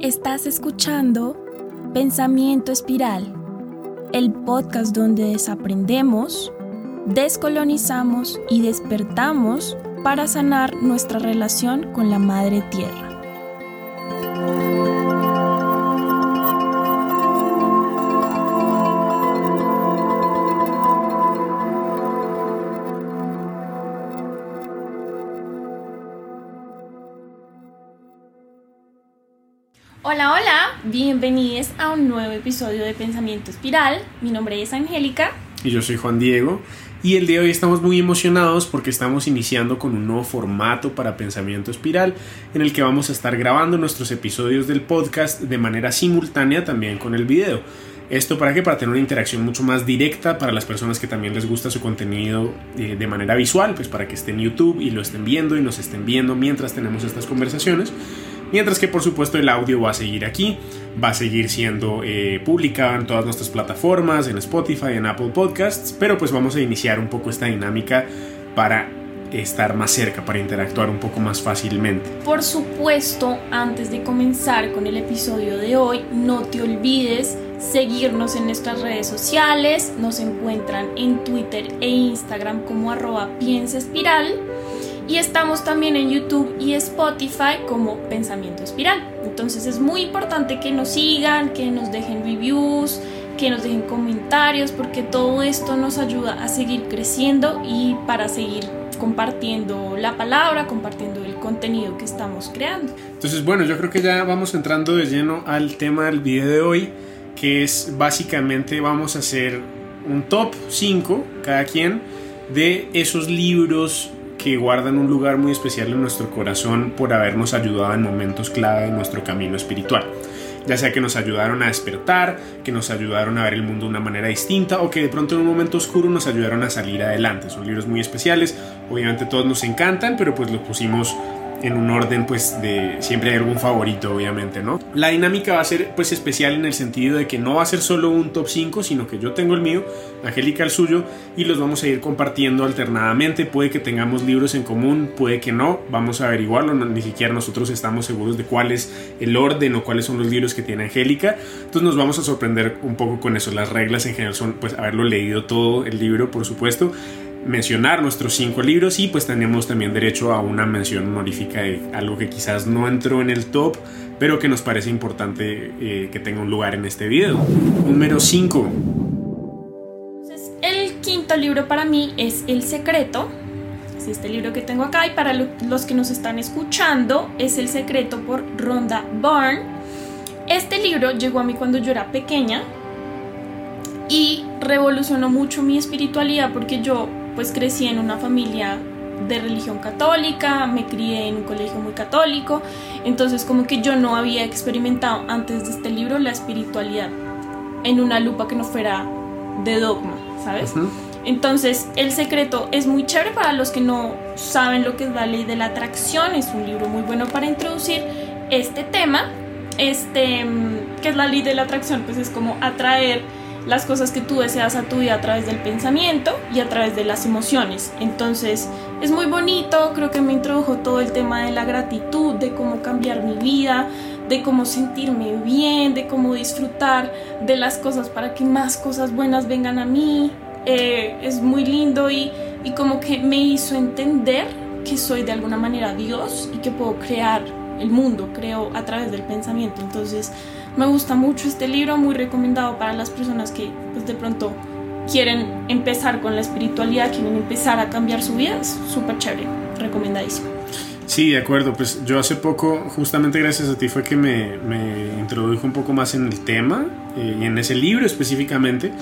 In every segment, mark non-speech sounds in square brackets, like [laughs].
Estás escuchando Pensamiento Espiral, el podcast donde desaprendemos, descolonizamos y despertamos para sanar nuestra relación con la Madre Tierra. Bienvenidos a un nuevo episodio de Pensamiento Espiral. Mi nombre es Angélica. Y yo soy Juan Diego. Y el día de hoy estamos muy emocionados porque estamos iniciando con un nuevo formato para Pensamiento Espiral en el que vamos a estar grabando nuestros episodios del podcast de manera simultánea también con el video. Esto para qué? Para tener una interacción mucho más directa para las personas que también les gusta su contenido eh, de manera visual, pues para que estén en YouTube y lo estén viendo y nos estén viendo mientras tenemos estas conversaciones. Mientras que por supuesto el audio va a seguir aquí, va a seguir siendo eh, publicado en todas nuestras plataformas, en Spotify, en Apple Podcasts, pero pues vamos a iniciar un poco esta dinámica para estar más cerca, para interactuar un poco más fácilmente. Por supuesto, antes de comenzar con el episodio de hoy, no te olvides seguirnos en nuestras redes sociales, nos encuentran en Twitter e Instagram como arroba piensa espiral y estamos también en YouTube y Spotify como Pensamiento Espiral. Entonces es muy importante que nos sigan, que nos dejen reviews, que nos dejen comentarios, porque todo esto nos ayuda a seguir creciendo y para seguir compartiendo la palabra, compartiendo el contenido que estamos creando. Entonces, bueno, yo creo que ya vamos entrando de lleno al tema del video de hoy, que es básicamente vamos a hacer un top 5 cada quien de esos libros guardan un lugar muy especial en nuestro corazón por habernos ayudado en momentos clave en nuestro camino espiritual. Ya sea que nos ayudaron a despertar, que nos ayudaron a ver el mundo de una manera distinta o que de pronto en un momento oscuro nos ayudaron a salir adelante. Son libros muy especiales, obviamente todos nos encantan, pero pues los pusimos en un orden pues de siempre hay algún favorito obviamente, ¿no? La dinámica va a ser pues especial en el sentido de que no va a ser solo un top 5, sino que yo tengo el mío, Angélica el suyo y los vamos a ir compartiendo alternadamente, puede que tengamos libros en común, puede que no, vamos a averiguarlo, ni siquiera nosotros estamos seguros de cuál es el orden o cuáles son los libros que tiene Angélica, entonces nos vamos a sorprender un poco con eso, las reglas en general son pues haberlo leído todo el libro por supuesto, mencionar nuestros cinco libros y pues tenemos también derecho a una mención honorífica de algo que quizás no entró en el top pero que nos parece importante eh, que tenga un lugar en este video. Número 5. El quinto libro para mí es El Secreto. Es este libro que tengo acá y para los que nos están escuchando es El Secreto por Rhonda Byrne. Este libro llegó a mí cuando yo era pequeña y revolucionó mucho mi espiritualidad porque yo pues crecí en una familia de religión católica, me crié en un colegio muy católico, entonces como que yo no había experimentado antes de este libro la espiritualidad en una lupa que no fuera de dogma, ¿sabes? Entonces, El secreto es muy chévere para los que no saben lo que es la ley de la atracción, es un libro muy bueno para introducir este tema, este, mm, que es la ley de la atracción, pues es como atraer las cosas que tú deseas a tu vida a través del pensamiento y a través de las emociones. Entonces es muy bonito, creo que me introdujo todo el tema de la gratitud, de cómo cambiar mi vida, de cómo sentirme bien, de cómo disfrutar de las cosas para que más cosas buenas vengan a mí. Eh, es muy lindo y, y como que me hizo entender que soy de alguna manera Dios y que puedo crear el mundo, creo a través del pensamiento. Entonces, me gusta mucho este libro, muy recomendado para las personas que pues, de pronto quieren empezar con la espiritualidad, quieren empezar a cambiar su vida. Es súper chévere, recomendadísimo. Sí, de acuerdo. Pues yo hace poco, justamente gracias a ti, fue que me, me introdujo un poco más en el tema eh, y en ese libro específicamente.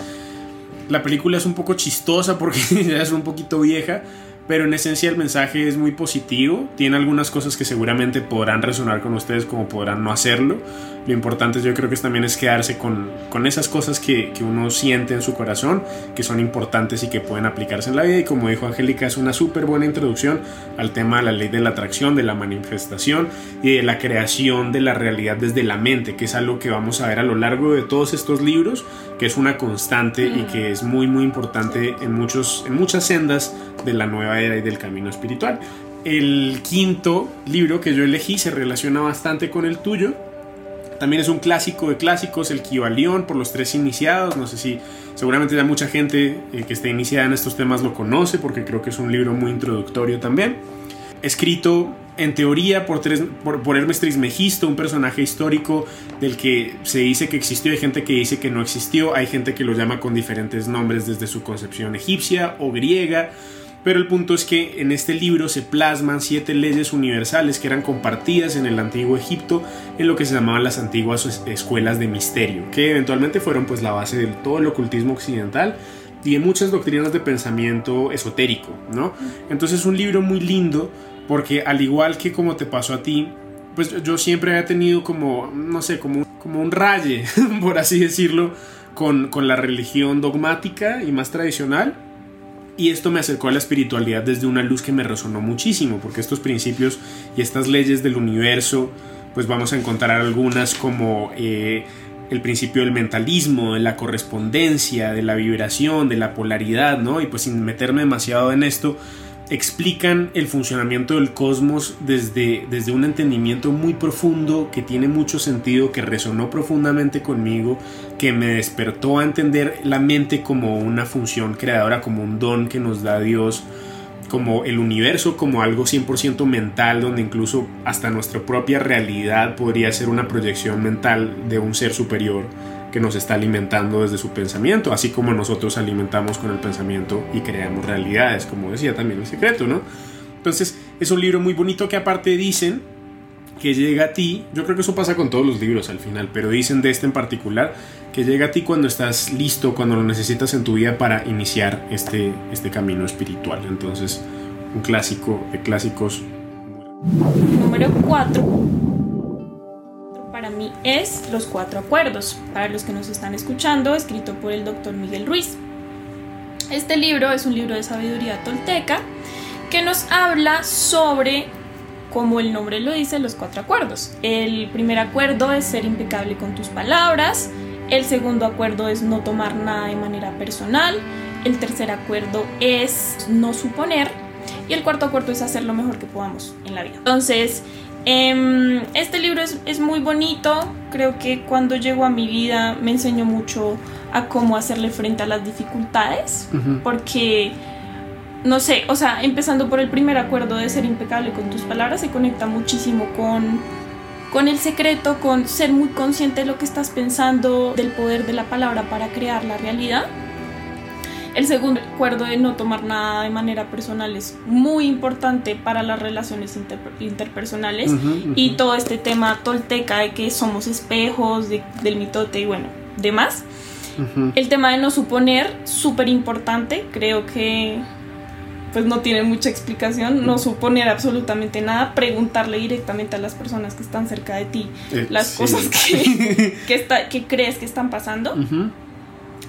La película es un poco chistosa porque [laughs] ya es un poquito vieja, pero en esencia el mensaje es muy positivo. Tiene algunas cosas que seguramente podrán resonar con ustedes como podrán no hacerlo. Lo importante yo creo que también es quedarse con, con esas cosas que, que, uno siente en su corazón, que son importantes y que pueden aplicarse en la vida. Y como dijo Angélica, es una súper buena introducción al tema de la ley de la atracción, de la manifestación y de la creación de la realidad desde la mente, que es algo que vamos a ver a lo largo de todos estos libros, que es una constante y que es muy muy importante en, muchos, en muchas sendas de la nueva y del camino espiritual. El quinto libro que yo elegí se relaciona bastante con el tuyo También es un clásico de clásicos, el Kibalión, por los tres iniciados. No sé si seguramente ya mucha gente eh, que esté iniciada en estos temas lo conoce, porque creo que es un libro muy introductorio también. Escrito en teoría por, por, por, Hermes Trismegisto, un personaje histórico del que se dice que existió, hay gente que dice que no existió, hay gente que lo llama con diferentes nombres desde su concepción egipcia o griega, pero el punto es que en este libro se plasman siete leyes universales que eran compartidas en el antiguo Egipto en lo que se llamaban las antiguas escuelas de misterio, que eventualmente fueron pues la base de todo el ocultismo occidental y de muchas doctrinas de pensamiento esotérico, ¿no? Entonces es un libro muy lindo porque al igual que como te pasó a ti, pues yo siempre había tenido como, no sé, como, como un raye, [laughs] por así decirlo, con, con la religión dogmática y más tradicional. Y esto me acercó a la espiritualidad desde una luz que me resonó muchísimo, porque estos principios y estas leyes del universo, pues vamos a encontrar algunas como eh, el principio del mentalismo, de la correspondencia, de la vibración, de la polaridad, ¿no? Y pues sin meterme demasiado en esto, explican el funcionamiento del cosmos desde, desde un entendimiento muy profundo que tiene mucho sentido, que resonó profundamente conmigo, que me despertó a entender la mente como una función creadora, como un don que nos da Dios, como el universo, como algo 100% mental, donde incluso hasta nuestra propia realidad podría ser una proyección mental de un ser superior que nos está alimentando desde su pensamiento, así como nosotros alimentamos con el pensamiento y creamos realidades, como decía también el secreto, ¿no? Entonces es un libro muy bonito que aparte dicen que llega a ti, yo creo que eso pasa con todos los libros al final, pero dicen de este en particular, que llega a ti cuando estás listo, cuando lo necesitas en tu vida para iniciar este, este camino espiritual. Entonces, un clásico de clásicos. Número 4 para mí es Los Cuatro Acuerdos, para los que nos están escuchando, escrito por el doctor Miguel Ruiz. Este libro es un libro de sabiduría tolteca que nos habla sobre, como el nombre lo dice, los cuatro acuerdos. El primer acuerdo es ser impecable con tus palabras, el segundo acuerdo es no tomar nada de manera personal, el tercer acuerdo es no suponer y el cuarto acuerdo es hacer lo mejor que podamos en la vida. Entonces, este libro es, muy bonito, creo que cuando llegó a mi vida me enseñó mucho a cómo hacerle frente a las dificultades, porque, no sé, o sea, empezando por el primer acuerdo de ser impecable con tus palabras, se conecta muchísimo con, con el secreto, con ser muy consciente de lo que estás pensando, del poder de la palabra para crear la realidad. El segundo acuerdo de no tomar nada de manera personal es muy importante para las relaciones interpersonales y todo este tema tolteca de que somos espejos del mitote y bueno, demás. El tema de no suponer, súper importante, creo que pues no tiene mucha explicación, no suponer absolutamente nada, preguntarle directamente a las personas que están cerca de ti eh, las cosas que, [laughs] que, crees que están pasando.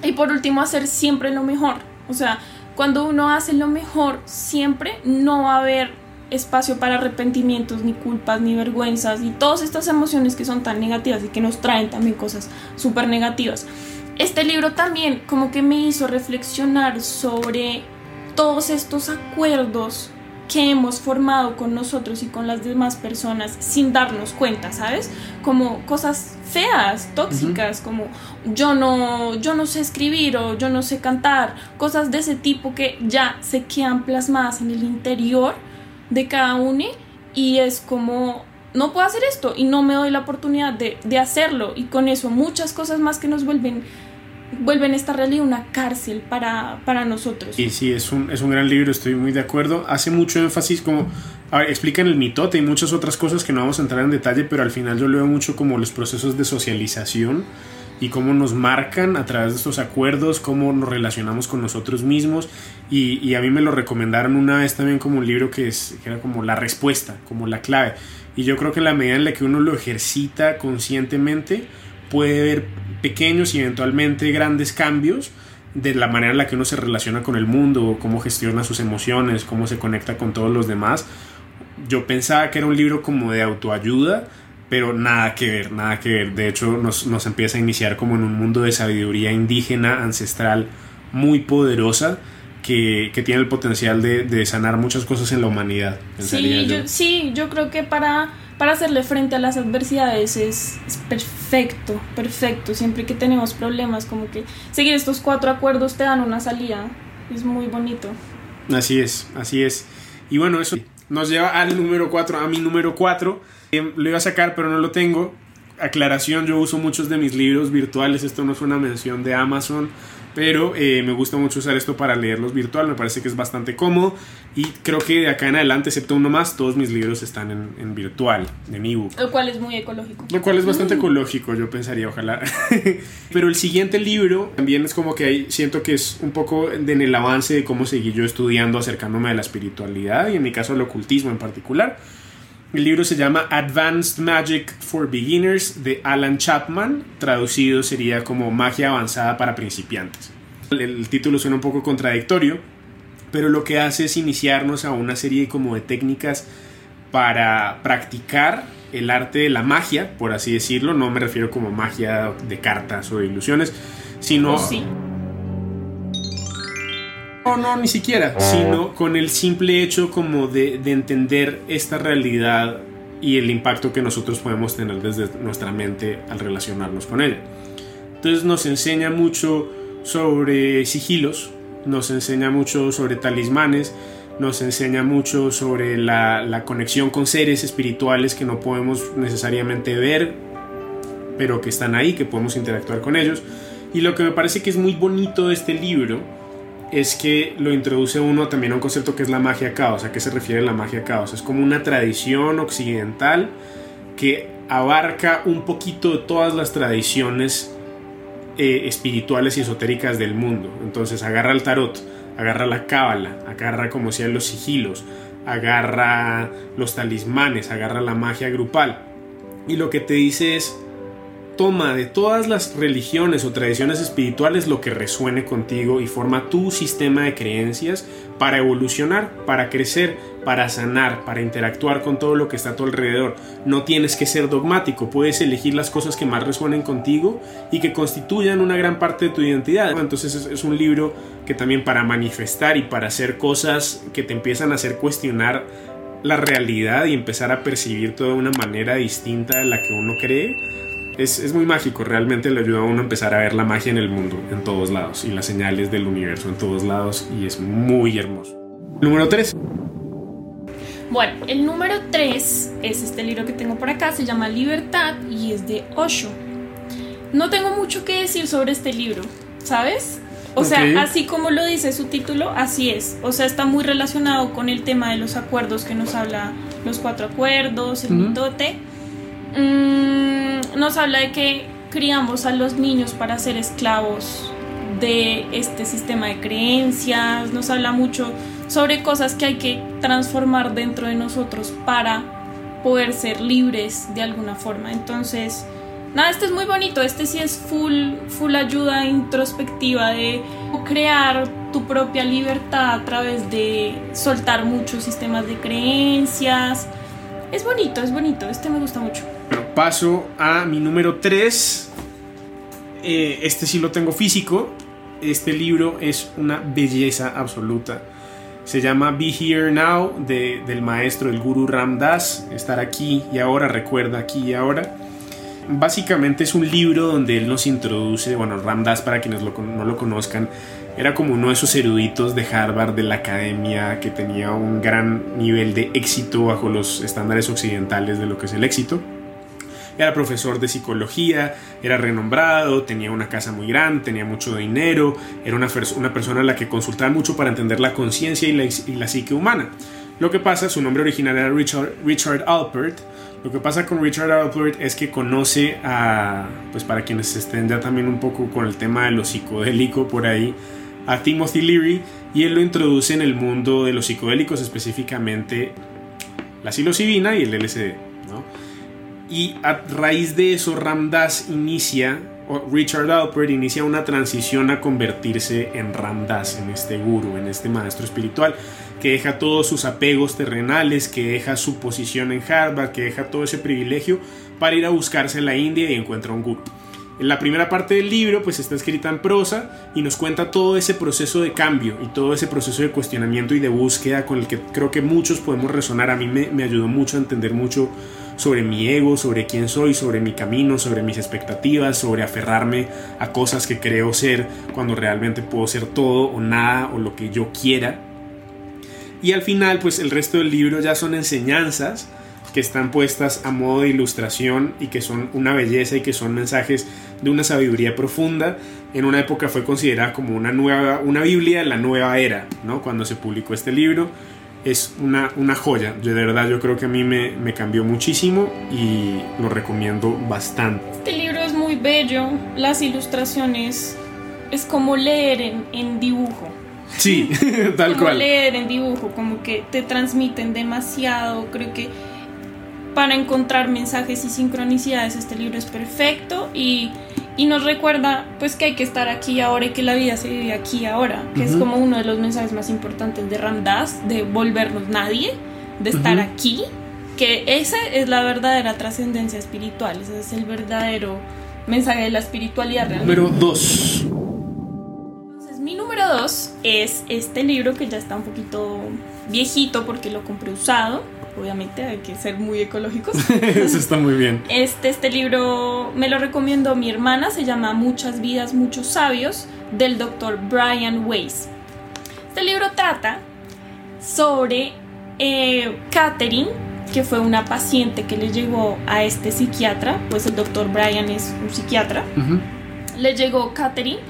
Y por último, hacer siempre lo mejor. O sea, cuando uno hace lo mejor, siempre no va a haber espacio para arrepentimientos, ni culpas, ni vergüenzas, y todas estas emociones que son tan negativas y que nos traen también cosas súper negativas. Este libro también como que me hizo reflexionar sobre todos estos acuerdos que hemos formado con nosotros y con las demás personas sin darnos cuenta, ¿sabes? Como cosas feas, tóxicas, como yo no, yo no sé escribir o yo no sé cantar, cosas de ese tipo que ya se quedan plasmadas en el interior de cada uno y es como no puedo hacer esto y no me doy la oportunidad de, de hacerlo y con eso muchas cosas más que nos vuelven vuelven esta realidad una cárcel para, para nosotros. Y sí, es un, es un gran libro, estoy muy de acuerdo. Hace mucho énfasis como, a ver, explican el mitote y muchas otras cosas que no vamos a entrar en detalle, pero al final yo lo veo mucho como los procesos de socialización y cómo nos marcan a través de estos acuerdos, cómo nos relacionamos con nosotros mismos. Y, y a mí me lo recomendaron una vez también como un libro que, es, que era como la respuesta, como la clave. Y yo creo que en la medida en la que uno lo ejercita conscientemente, puede ver pequeños y eventualmente grandes cambios de la manera en la que uno se relaciona con el mundo, cómo gestiona sus emociones, cómo se conecta con todos los demás. Yo pensaba que era un libro como de autoayuda, pero nada que ver, nada que ver. De hecho, nos, nos empieza a iniciar como en un mundo de sabiduría indígena, ancestral, muy poderosa, que, que tiene el potencial de, de, sanar muchas cosas en la humanidad. sí, yo, sí, yo creo que para para hacerle frente a las adversidades es, perfecto, perfecto. Siempre que tenemos problemas, como que seguir estos cuatro acuerdos te dan una salida. Es muy bonito. Así es, así es. Y bueno, eso nos lleva al número 4, a mi número 4. Eh, lo iba a sacar, pero no lo tengo. Aclaración, yo uso muchos de mis libros virtuales. Esto no es una mención de Amazon pero eh, me gusta mucho usar esto para leerlos virtual, me parece que es bastante cómodo y creo que de acá en adelante, excepto uno más, todos mis libros están en, virtual, en ebook. Lo cual es muy ecológico. Lo cual es bastante mm. ecológico, yo pensaría, ojalá. [laughs] pero el siguiente libro también es como que ahí siento que es un poco en el avance de cómo seguí yo estudiando, acercándome a la espiritualidad y en mi caso al ocultismo en particular. El libro se llama Advanced Magic for Beginners de Alan Chapman, traducido sería como Magia avanzada para principiantes. El, título suena un poco contradictorio, pero lo que hace es iniciarnos a una serie como de técnicas para practicar el arte de la magia, por así decirlo. No me refiero como magia de cartas o de ilusiones, sino... No, no, ni siquiera, sino con el simple hecho como de, entender esta realidad y el impacto que nosotros podemos tener desde nuestra mente al relacionarnos con ella. Entonces nos enseña mucho sobre sigilos, nos enseña mucho sobre talismanes, nos enseña mucho sobre la, la, conexión con seres espirituales que no podemos necesariamente ver, pero que están ahí, que podemos interactuar con ellos. Y lo que me parece que es muy bonito de este libro es que lo introduce uno también a un concepto que es la magia caos. ¿A qué se refiere la magia caos? Es como una tradición occidental que abarca un poquito de todas las tradiciones eh, espirituales y esotéricas del mundo. Entonces agarra el tarot, agarra la cábala, agarra como sean los sigilos, agarra los talismanes, agarra la magia grupal. Y lo que te dice es, toma de todas las religiones o tradiciones espirituales lo que resuene contigo y forma tu sistema de creencias para evolucionar, para crecer, para sanar, para interactuar con todo lo que está a tu alrededor. No tienes que ser dogmático, puedes elegir las cosas que más resuenen contigo y que constituyan una gran parte de tu identidad. Entonces es, un libro que también para manifestar y para hacer cosas que te empiezan a hacer cuestionar la realidad y empezar a percibir todo de una manera distinta de la que uno cree es, muy mágico, realmente le ayuda a uno a empezar a ver la magia en el mundo, en todos lados, y las señales del universo en todos lados, y es muy hermoso. Número 3. Bueno, el número 3 es este libro que tengo por acá, se llama Libertad y es de Osho. No tengo mucho que decir sobre este libro, ¿sabes? O sea, así como lo dice su título, así es. O sea, está muy relacionado con el tema de los acuerdos que nos habla los cuatro acuerdos, el mitote. Mm, nos habla de que criamos a los niños para ser esclavos de este sistema de creencias, nos habla mucho sobre cosas que hay que transformar dentro de nosotros para poder ser libres de alguna forma. Entonces, nada, este es muy bonito, este sí es full, full ayuda introspectiva de crear tu propia libertad a través de soltar muchos sistemas de creencias. Es bonito, es bonito, este me gusta mucho paso a mi número 3. Eh, este sí lo tengo físico. Este libro es una belleza absoluta. Se llama Be Here Now de, del maestro, el guru Ramdas. Estar aquí y ahora, recuerda aquí y ahora. Básicamente es un libro donde él nos introduce, bueno, Ramdas para quienes no lo conozcan, era como uno de esos eruditos de Harvard, de la academia, que tenía un gran nivel de éxito bajo los estándares occidentales de lo que es el éxito era profesor de psicología, era renombrado, tenía una casa muy grande, tenía mucho dinero, era una, persona a la que consultaba mucho para entender la conciencia y la, y la psique humana. Lo que pasa, su nombre original era Richard, Richard Alpert. Lo que pasa con Richard Alpert es que conoce a, pues para quienes estén ya también un poco con el tema de lo psicodélico por ahí, a Timothy Leary y él lo introduce en el mundo de los psicodélicos, específicamente la psilocibina y el LSD. ¿no? Y a raíz de eso, Ramdas inicia, o Richard Alpert inicia una transición a convertirse en Ramdas, en este guru, en este maestro espiritual, que deja todos sus apegos terrenales, que deja su posición en Harvard, que deja todo ese privilegio para ir a buscarse en la India y encuentra un guru. En la primera parte del libro pues está escrita en prosa y nos cuenta todo ese proceso de cambio y todo ese proceso de cuestionamiento y de búsqueda con el que creo que muchos podemos resonar. A mí me, me ayudó mucho a entender mucho sobre mi ego, sobre quién soy, sobre mi camino, sobre mis expectativas, sobre aferrarme a cosas que creo ser cuando realmente puedo ser todo o nada o lo que yo quiera. Y al final, pues el resto del libro ya son enseñanzas que están puestas a modo de ilustración y que son una belleza y que son mensajes de una sabiduría profunda. En una época fue considerada como una nueva, una Biblia de la nueva era, ¿no? Cuando se publicó este libro es una, una joya. de verdad yo creo que a mí me, me, cambió muchísimo y lo recomiendo bastante. Este libro es muy bello, las ilustraciones es como leer en, en dibujo. Sí, [laughs] [laughs] tal como cual. Leer en dibujo, como que te transmiten demasiado, creo que para encontrar mensajes y sincronicidades este libro es perfecto y, y nos recuerda pues que hay que estar aquí ahora y que la vida se vive aquí ahora, que uh -huh. es como uno de los mensajes más importantes de Ramdas, de volvernos nadie, de estar uh -huh. aquí, que esa es la verdadera trascendencia espiritual, ese es el verdadero mensaje de la espiritualidad. Realmente. Número 2 mi número dos es este libro que ya está un poquito viejito porque lo compré usado obviamente hay que ser muy ecológicos. [laughs] Eso está muy bien. Este, este libro me lo recomiendo mi hermana, se llama Muchas vidas, muchos sabios, del doctor Brian Weiss. Este libro trata sobre eh, Catherine, que fue una paciente que le llegó a este psiquiatra, pues el doctor Brian es un psiquiatra. Le llegó Catherine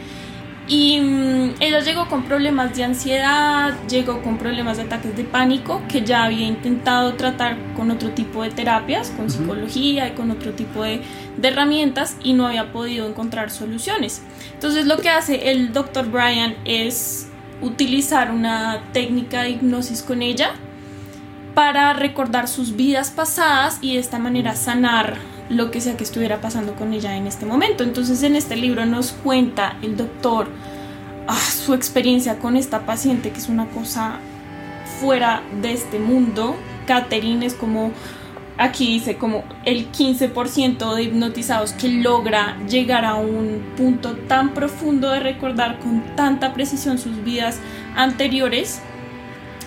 y mm, ella llegó con problemas de ansiedad, llegó con problemas de ataques de pánico, que ya había intentado tratar con otro tipo de terapias, con psicología y con otro tipo de, de, herramientas y no había podido encontrar soluciones. Entonces lo que hace el doctor Brian es utilizar una técnica de hipnosis con ella para recordar sus vidas pasadas y de esta manera sanar lo que sea que estuviera pasando con ella en este momento. Entonces en este libro nos cuenta el doctor ah, su experiencia con esta paciente, que es una cosa fuera de este mundo. Catherine es como, aquí dice, como el 15% de hipnotizados que logra llegar a un punto tan profundo de recordar con tanta precisión sus vidas anteriores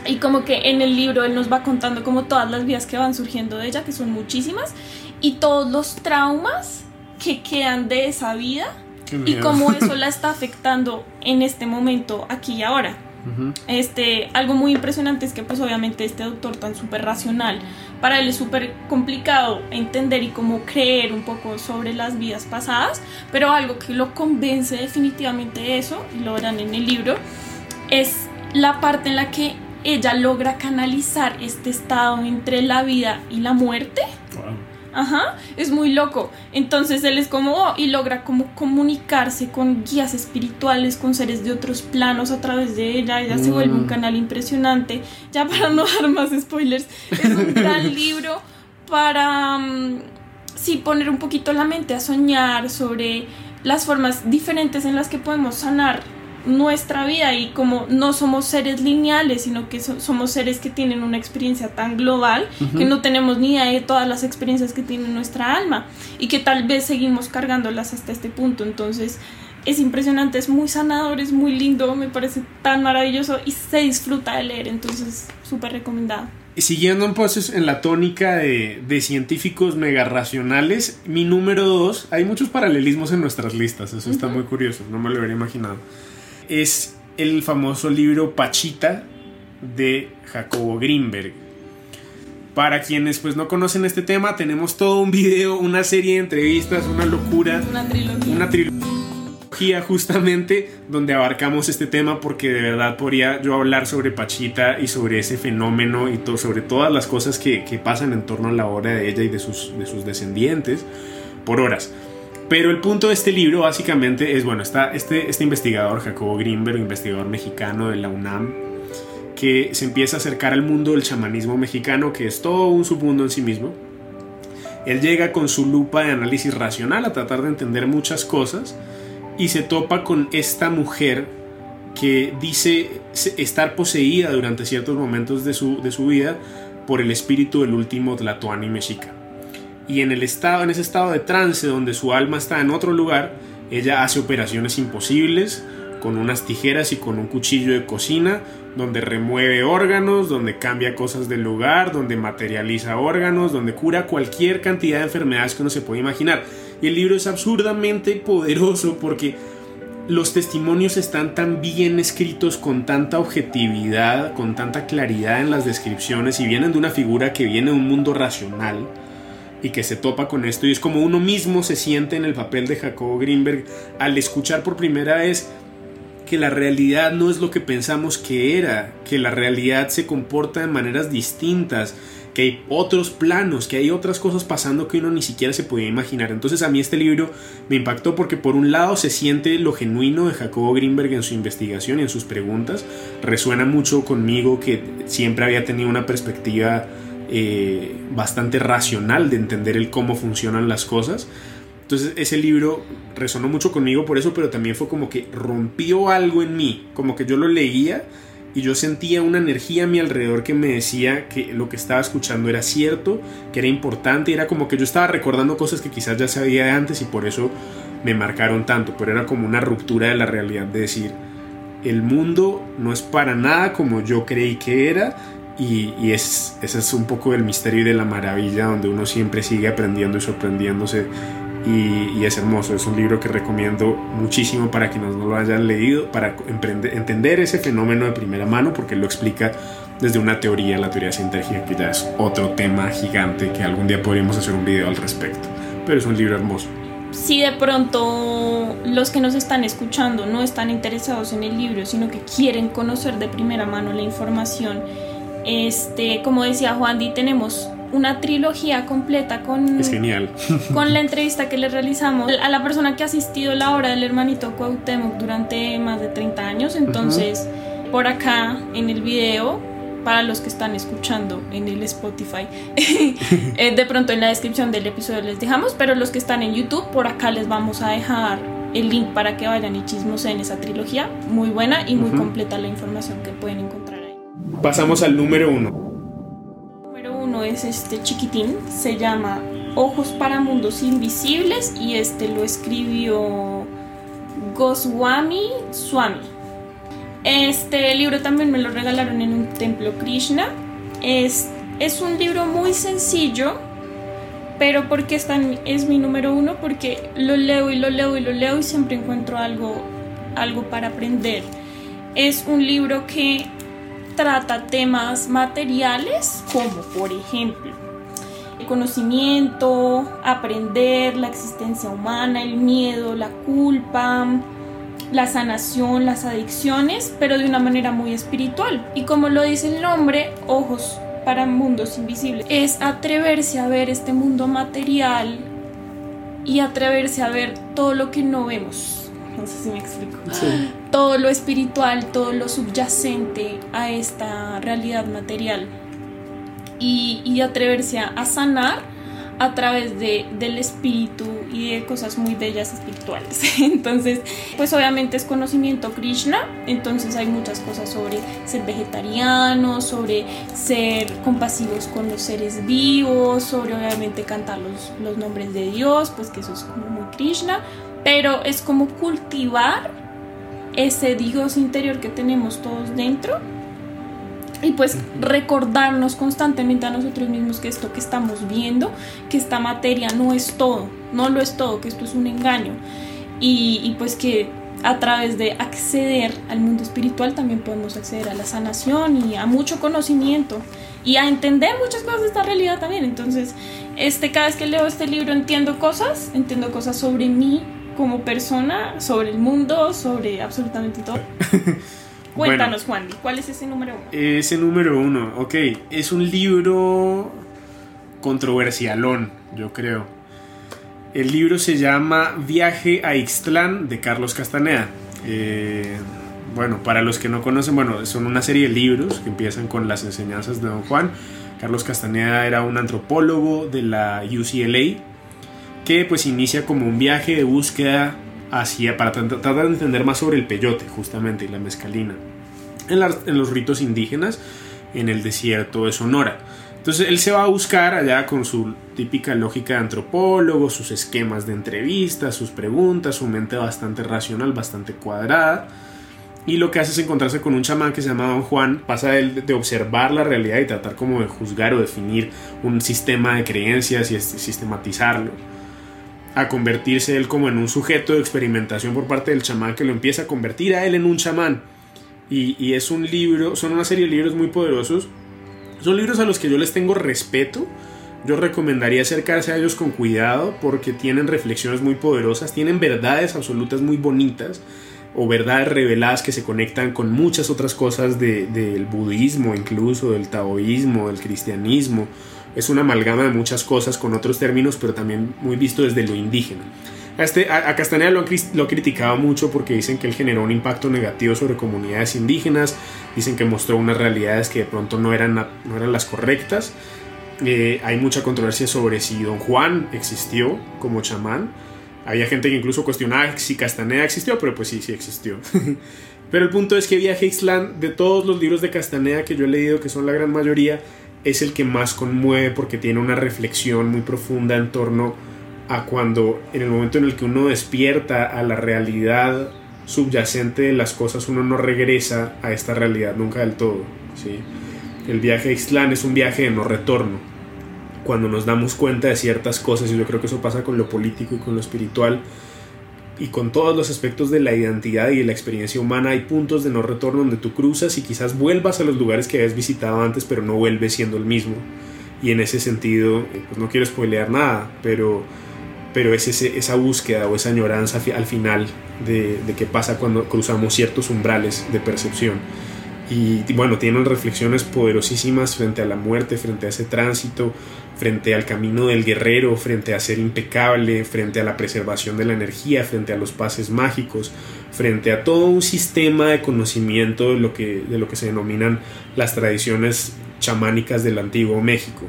y como que en el libro él nos va contando como todas las vidas que van surgiendo de ella, que son muchísimas, y todos los traumas que quedan de esa vida y cómo eso [laughs] la está afectando en este momento, aquí y ahora. Este, algo muy impresionante es que pues obviamente este doctor tan súper racional, para él es súper complicado entender y cómo creer un poco sobre las vidas pasadas, pero algo que lo convence definitivamente de eso, y lo verán en el libro, es la parte en la que ella logra canalizar este estado entre la vida y la muerte. Ajá, es muy loco. Entonces él es como, oh, y logra como comunicarse con guías espirituales, con seres de otros planos a través de ella. Ella se vuelve un mm. canal impresionante. Ya para no [laughs] dar más spoilers, es un gran [laughs] libro para, mm, sí, poner un poquito la mente a soñar sobre las formas diferentes en las que podemos sanar nuestra vida y como no somos seres lineales, sino que somos seres que tienen una experiencia tan global que no tenemos ni idea de todas las experiencias que tiene nuestra alma y que tal vez seguimos cargándolas hasta este punto. Entonces es impresionante, es muy sanador, es muy lindo, me parece tan maravilloso y se disfruta de leer, entonces súper recomendado. Siguiendo un poco en la tónica de, de, científicos mega racionales, mi número dos, hay muchos paralelismos en nuestras listas, eso está muy curioso, no me lo hubiera imaginado es el famoso libro Pachita de Jacobo Greenberg. Para quienes pues no conocen este tema, tenemos todo un video, una serie de entrevistas, una locura, una trilogía. Una trilogía justamente donde abarcamos este tema porque de verdad podría yo hablar sobre Pachita y sobre ese fenómeno y sobre todas las cosas que, que, pasan en torno a la obra de ella y de sus, de sus descendientes por horas. Pero el punto de este libro básicamente es, bueno, está este, este investigador, Jacobo Greenberg, investigador mexicano de la UNAM, que se empieza a acercar al mundo del chamanismo mexicano, que es todo un submundo en sí mismo. Él llega con su lupa de análisis racional a tratar de entender muchas cosas y se topa con esta mujer que dice estar poseída durante ciertos momentos de su, de su vida por el espíritu del último Tlatoani mexica y en el estado en ese estado de trance donde su alma está en otro lugar, ella hace operaciones imposibles con unas tijeras y con un cuchillo de cocina donde remueve órganos, donde cambia cosas del lugar, donde materializa órganos, donde cura cualquier cantidad de enfermedades que uno se puede imaginar. Y el libro es absurdamente poderoso porque los testimonios están tan bien escritos con tanta objetividad, con tanta claridad en las descripciones y vienen de una figura que viene de un mundo racional y que se topa con esto y es como uno mismo se siente en el papel de Jacobo Greenberg al escuchar por primera vez que la realidad no es lo que pensamos que era, que la realidad se comporta de maneras distintas, que hay otros planos, que hay otras cosas pasando que uno ni siquiera se podía imaginar. Entonces a mí este libro me impactó porque por un lado se siente lo genuino de Jacobo Greenberg en su investigación y en sus preguntas, resuena mucho conmigo que siempre había tenido una perspectiva eh, bastante racional de entender el cómo funcionan las cosas. Entonces ese libro resonó mucho conmigo por eso, pero también fue como que rompió algo en mí, como que yo lo leía y yo sentía una energía a mi alrededor que me decía que lo que estaba escuchando era cierto, que era importante, era como que yo estaba recordando cosas que quizás ya sabía de antes y por eso me marcaron tanto, pero era como una ruptura de la realidad de decir, el mundo no es para nada como yo creí que era y, es, ese es un poco el misterio y de la maravilla donde uno siempre sigue aprendiendo y sorprendiéndose y, es hermoso, es un libro que recomiendo muchísimo para quienes no lo hayan leído, para entender ese fenómeno de primera mano, porque lo explica desde una teoría, la teoría científica, que ya es otro tema gigante que algún día podríamos hacer un video al respecto, pero es un libro hermoso. Si de pronto los que nos están escuchando no están interesados en el libro, sino que quieren conocer de primera mano la información, este, como decía Juan Di, tenemos una trilogía completa con, es genial. [laughs] con la entrevista que le realizamos a la persona que ha asistido a la obra del hermanito Cuauhtémoc durante más de 30 años. Entonces, por acá en el video, para los que están escuchando en el Spotify, [laughs] eh, de pronto en la descripción del episodio les dejamos, pero los que están en YouTube, por acá les vamos a dejar el link para que vayan y chismos en esa trilogía. Muy buena y muy completa la información que pueden encontrar. Pasamos al número uno uno es este chiquitín, se llama Ojos para Mundos Invisibles y este lo escribió Goswami Swami. Este libro también me lo regalaron en un templo Krishna. Es, es un libro muy sencillo, pero porque es, es mi número uno, porque lo leo y lo leo y lo leo y siempre encuentro algo, algo para aprender. Es un libro que trata temas materiales como por ejemplo el conocimiento, aprender, la existencia humana, el miedo, la culpa, la sanación, las adicciones, pero de una manera muy espiritual. Y como lo dice el nombre, ojos para mundos invisibles, es atreverse a ver este mundo material y atreverse a ver todo lo que no vemos no sé si me explico. Todo lo espiritual, todo lo subyacente a esta realidad material. Y, atreverse a, sanar a través de, del espíritu y de cosas muy bellas espirituales. [laughs] Entonces, pues obviamente es conocimiento Krishna, entonces hay muchas cosas sobre ser vegetariano, sobre ser compasivos con los seres vivos, sobre obviamente cantar los, los nombres de Dios, pues que eso es como muy Krishna, pero es como cultivar ese Dios interior que tenemos todos dentro y pues recordarnos constantemente a nosotros mismos que esto que estamos viendo, que esta materia no es todo, no lo es todo, que esto es un engaño y, pues que a través de acceder al mundo espiritual también podemos acceder a la sanación y a mucho conocimiento y a entender muchas cosas de esta realidad también. Entonces, este, cada vez que leo este libro entiendo cosas, entiendo cosas sobre mí, como persona, sobre el mundo, sobre absolutamente todo. [laughs] Cuéntanos, Juan, ¿cuál es ese número uno? Ese número uno, ok, es un libro controversialón, yo creo. El libro se llama Viaje a Ixtlán de Carlos Castaneda. Eh, bueno, para los que no conocen, bueno, son una serie de libros que empiezan con las enseñanzas de Don Juan. Carlos Castaneda era un antropólogo de la UCLA que pues inicia como un viaje de búsqueda hacia, para tratar de entender más sobre el peyote justamente y la mezcalina en, los ritos indígenas en el desierto de Sonora. Entonces él se va a buscar allá con su típica lógica de antropólogo, sus esquemas de entrevistas, sus preguntas, su mente bastante racional, bastante cuadrada. y lo que hace es encontrarse con un chamán que se llama Don Juan, pasa de, de observar la realidad y tratar como de juzgar o definir un sistema de creencias y sistematizarlo, a convertirse él como en un sujeto de experimentación por parte del chamán que lo empieza a convertir a él en un chamán. Y, y es un libro, son una serie de libros muy poderosos, son libros a los que yo les tengo respeto, yo recomendaría acercarse a ellos con cuidado porque tienen reflexiones muy poderosas, tienen verdades absolutas muy bonitas o verdades reveladas que se conectan con muchas otras cosas del budismo, incluso del taoísmo, del cristianismo. Es una amalgama de muchas cosas con otros términos, pero también muy visto desde lo indígena. A, este, a, Castaneda lo lo criticado mucho porque dicen que él generó un impacto negativo sobre comunidades indígenas, dicen que mostró unas realidades que de pronto no eran, no eran las correctas. Eh, hay mucha controversia sobre si Don Juan existió como chamán había gente que incluso cuestionaba si Castaneda existió, pero pues sí, sí existió. [laughs] pero el punto es que Viaje Ixtlán, de todos los libros de Castaneda que yo he leído, que son la gran mayoría, es el que más conmueve porque tiene una reflexión muy profunda en torno a cuando en el momento en el que uno despierta a la realidad subyacente de las cosas, uno no regresa a esta realidad nunca del todo. ¿sí? El viaje a Ixtlán es un viaje de no retorno cuando nos damos cuenta de ciertas cosas, y yo creo que eso pasa con lo político y con lo espiritual, y con todos los aspectos de la identidad y de la experiencia humana, hay puntos de no retorno donde tú cruzas y quizás vuelvas a los lugares que habías visitado antes, pero no vuelves siendo el mismo. Y en ese sentido, eh, pues no quiero spoilear nada, pero, pero es ese, esa búsqueda o esa añoranza al final de, de qué pasa cuando cruzamos ciertos umbrales de percepción. Y bueno, tienen reflexiones poderosísimas frente a la muerte, frente a ese tránsito, frente al camino del guerrero, frente a ser impecable, frente a la preservación de la energía, frente a los pases mágicos, frente a todo un sistema de conocimiento de lo que, de lo que se denominan las tradiciones chamánicas del antiguo México.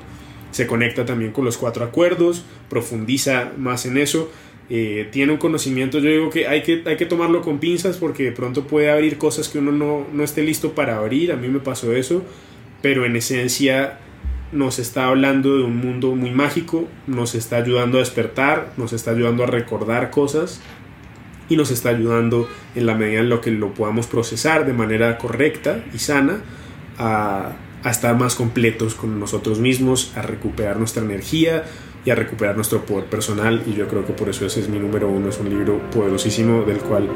Se conecta también con los cuatro acuerdos, profundiza más en eso, eh, tiene un conocimiento, yo digo que hay, que hay que tomarlo con pinzas porque de pronto puede abrir cosas que uno no, no esté listo para abrir, a mí me pasó eso, pero en esencia nos está hablando de un mundo muy mágico, nos está ayudando a despertar, nos está ayudando a recordar cosas y nos está ayudando en la medida en lo que lo podamos procesar de manera correcta y sana a, a estar más completos con nosotros mismos, a recuperar nuestra energía y a recuperar nuestro poder personal y yo creo que por eso ese es mi número uno, es un libro poderosísimo del cual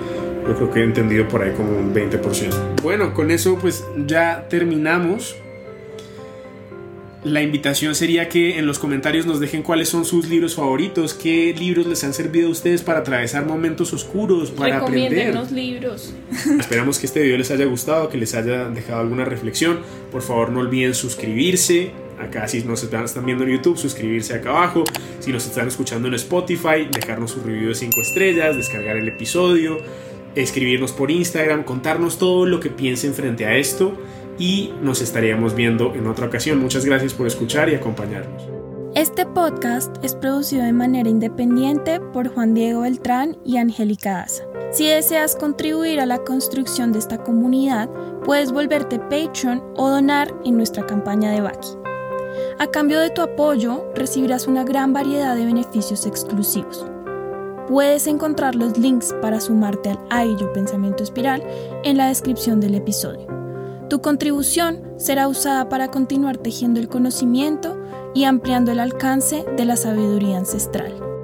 yo creo que he entendido por ahí como un 20%. Bueno, con eso pues ya terminamos la invitación sería que en los comentarios nos dejen cuáles son sus libros favoritos, qué libros les han servido a ustedes para atravesar momentos oscuros, para aprender. libros. [laughs] Esperamos que este video les haya gustado, que les haya dejado alguna reflexión. Por favor, no olviden suscribirse. Acá si nos están, viendo en YouTube, suscribirse acá abajo. Si nos están escuchando en Spotify, dejarnos su review de 5 estrellas, descargar el episodio, escribirnos por Instagram, contarnos todo lo que piensen frente a esto y nos estaríamos viendo en otra ocasión. Muchas gracias por escuchar y acompañarnos. Este podcast es producido de manera independiente por Juan Diego Beltrán y Angélica Daza. Si deseas contribuir a la construcción de esta comunidad, puedes volverte Patreon o donar en nuestra campaña de Baki. A cambio de tu apoyo, recibirás una gran variedad de beneficios exclusivos. Puedes encontrar los links para sumarte al AIYO Pensamiento Espiral en la descripción del episodio. Tu contribución será usada para continuar tejiendo el conocimiento y ampliando el alcance de la sabiduría ancestral.